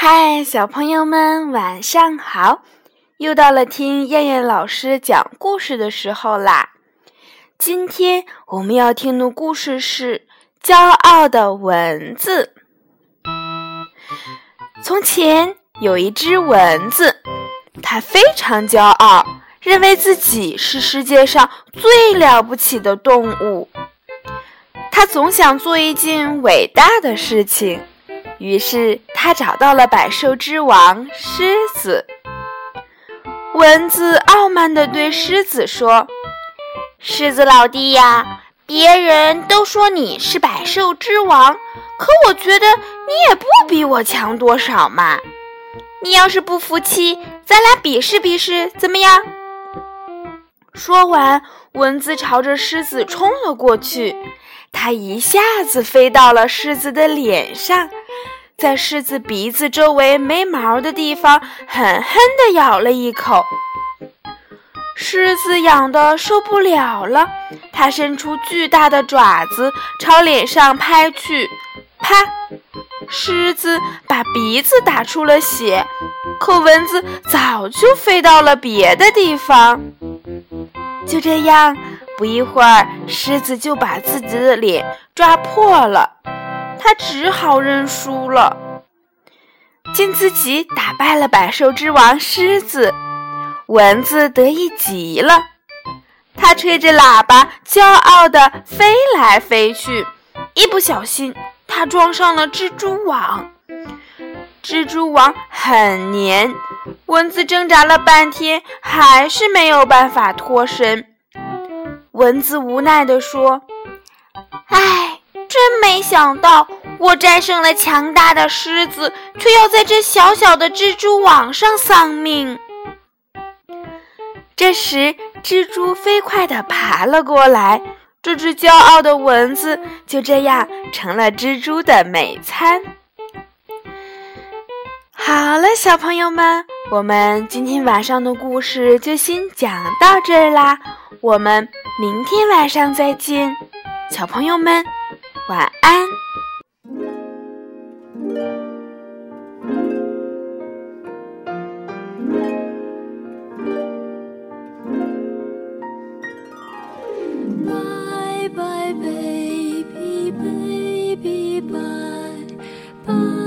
嗨，小朋友们，晚上好！又到了听燕燕老师讲故事的时候啦。今天我们要听的故事是《骄傲的蚊子》。从前有一只蚊子，它非常骄傲，认为自己是世界上最了不起的动物。它总想做一件伟大的事情。于是，他找到了百兽之王狮子。蚊子傲慢地对狮子说：“狮子老弟呀，别人都说你是百兽之王，可我觉得你也不比我强多少嘛。你要是不服气，咱俩比试比试，怎么样？”说完，蚊子朝着狮子冲了过去。它一下子飞到了狮子的脸上。在狮子鼻子周围没毛的地方狠狠地咬了一口，狮子痒得受不了了，它伸出巨大的爪子朝脸上拍去，啪！狮子把鼻子打出了血，可蚊子早就飞到了别的地方。就这样，不一会儿，狮子就把自己的脸抓破了。他只好认输了。见自己打败了百兽之王狮子，蚊子得意极了。他吹着喇叭，骄傲地飞来飞去。一不小心，他撞上了蜘蛛网。蜘蛛网很黏，蚊子挣扎了半天，还是没有办法脱身。蚊子无奈地说：“。”真没想到，我战胜了强大的狮子，却要在这小小的蜘蛛网上丧命。这时，蜘蛛飞快地爬了过来，这只骄傲的蚊子就这样成了蜘蛛的美餐。好了，小朋友们，我们今天晚上的故事就先讲到这儿啦，我们明天晚上再见，小朋友们。晚安。Bye bye baby baby bye bye